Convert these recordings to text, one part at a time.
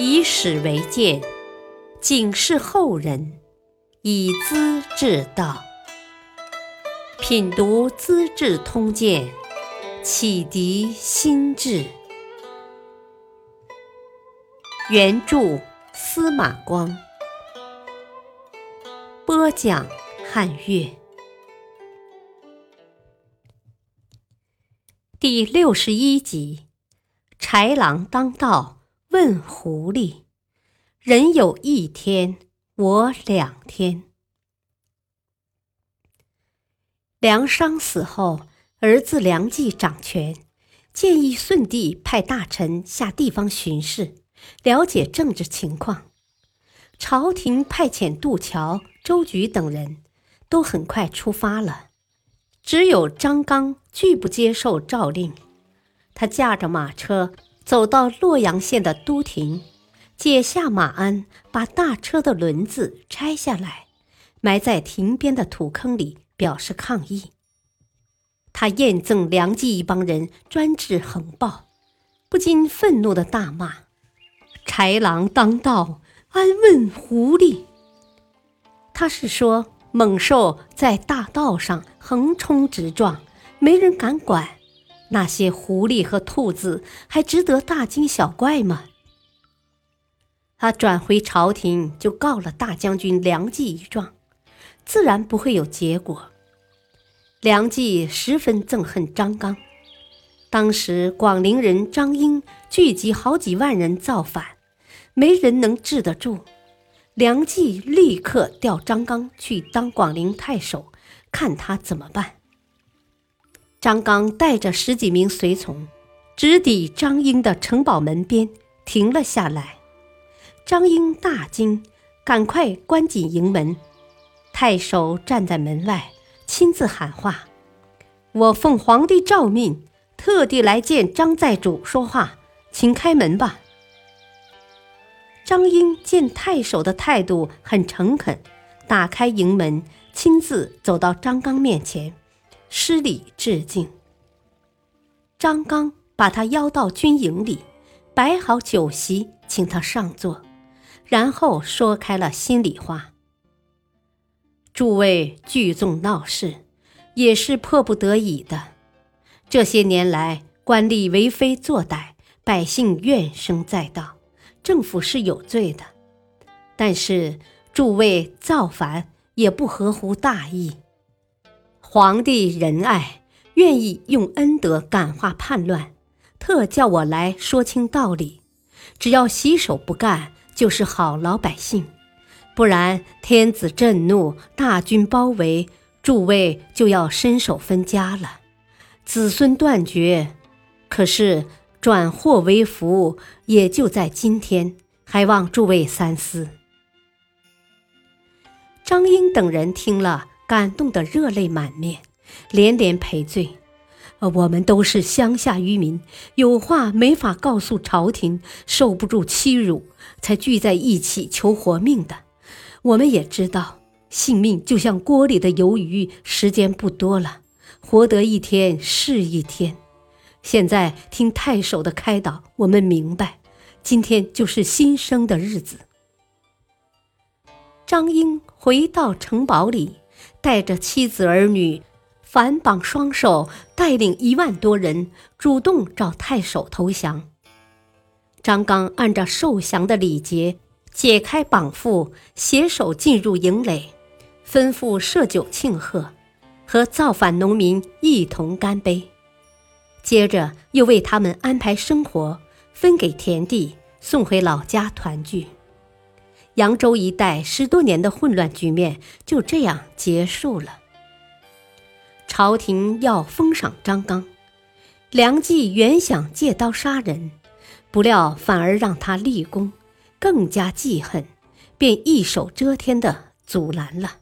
以史为鉴，警示后人，以资治道。品读《资治通鉴》，启迪心智。原著司马光，播讲汉乐。第六十一集：豺狼当道问狐狸，人有一天，我两天。梁商死后，儿子梁冀掌权，建议舜帝派大臣下地方巡视。了解政治情况，朝廷派遣杜桥、周举等人，都很快出发了。只有张刚拒不接受诏令。他驾着马车走到洛阳县的都亭，解下马鞍，把大车的轮子拆下来，埋在亭边的土坑里，表示抗议。他验赠梁冀一帮人专制横暴，不禁愤怒的大骂。豺狼当道，安问狐狸？他是说猛兽在大道上横冲直撞，没人敢管，那些狐狸和兔子还值得大惊小怪吗？他转回朝廷，就告了大将军梁冀一状，自然不会有结果。梁冀十分憎恨张刚，当时广陵人张英聚集好几万人造反。没人能治得住，梁冀立刻调张刚去当广陵太守，看他怎么办。张刚带着十几名随从，直抵张英的城堡门边，停了下来。张英大惊，赶快关紧营门。太守站在门外，亲自喊话：“我奉皇帝诏命，特地来见张寨主说话，请开门吧。”张英见太守的态度很诚恳，打开营门，亲自走到张刚面前，施礼致敬。张刚把他邀到军营里，摆好酒席，请他上座，然后说开了心里话：“诸位聚众闹事，也是迫不得已的。这些年来，官吏为非作歹，百姓怨声载道。”政府是有罪的，但是诸位造反也不合乎大义。皇帝仁爱，愿意用恩德感化叛乱，特叫我来说清道理。只要洗手不干，就是好老百姓；不然，天子震怒，大军包围，诸位就要身首分家了，子孙断绝。可是。转祸为福，也就在今天，还望诸位三思。张英等人听了，感动得热泪满面，连连赔罪。我们都是乡下渔民，有话没法告诉朝廷，受不住欺辱，才聚在一起求活命的。我们也知道，性命就像锅里的鱿鱼，时间不多了，活得一天是一天。现在听太守的开导，我们明白，今天就是新生的日子。张英回到城堡里，带着妻子儿女，反绑双手，带领一万多人，主动找太守投降。张刚按照受降的礼节，解开绑缚，携手进入营垒，吩咐设酒庆贺，和造反农民一同干杯。接着又为他们安排生活，分给田地，送回老家团聚。扬州一带十多年的混乱局面就这样结束了。朝廷要封赏张刚，梁冀原想借刀杀人，不料反而让他立功，更加记恨，便一手遮天的阻拦了。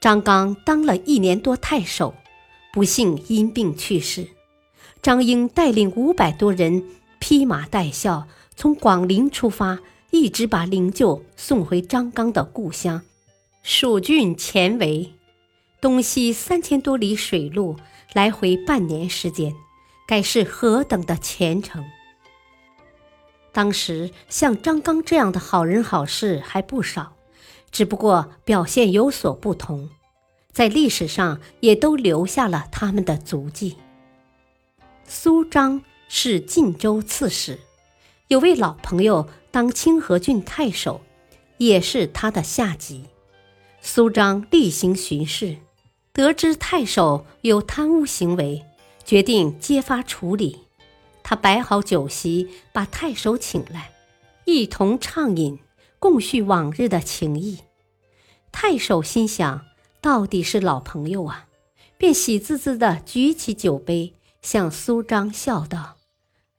张刚当了一年多太守。不幸因病去世，张英带领五百多人披麻戴孝，从广陵出发，一直把灵柩送回张刚的故乡蜀郡前围，东西三千多里水路，来回半年时间，该是何等的虔诚！当时像张刚这样的好人好事还不少，只不过表现有所不同，在历史上也都留下了他们的足迹。苏张是晋州刺史，有位老朋友当清河郡太守，也是他的下级。苏张例行巡视，得知太守有贪污行为，决定揭发处理。他摆好酒席，把太守请来，一同畅饮，共叙往日的情谊。太守心想，到底是老朋友啊，便喜滋滋地举起酒杯，向苏张笑道：“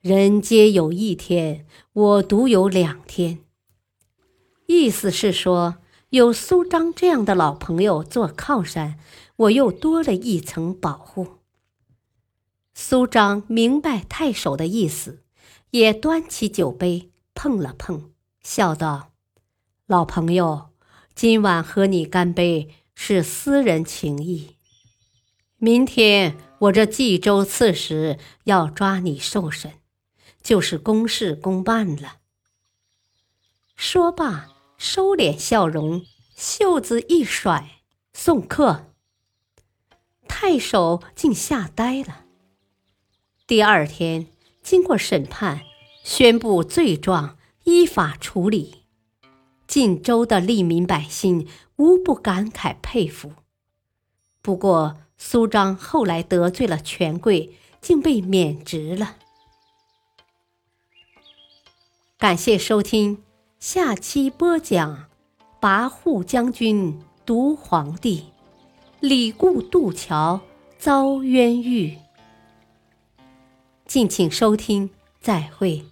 人皆有一天，我独有两天。”意思是说，有苏张这样的老朋友做靠山，我又多了一层保护。苏张明白太守的意思，也端起酒杯碰了碰，笑道：“老朋友，今晚和你干杯是私人情谊。明天我这冀州刺史要抓你受审，就是公事公办了。”说罢，收敛笑容，袖子一甩，送客。太守竟吓呆了。第二天，经过审判，宣布罪状依法处理。晋州的利民百姓无不感慨佩服。不过，苏张后来得罪了权贵，竟被免职了。感谢收听，下期播讲：跋扈将军毒皇帝，李固渡桥遭冤狱。敬请收听，再会。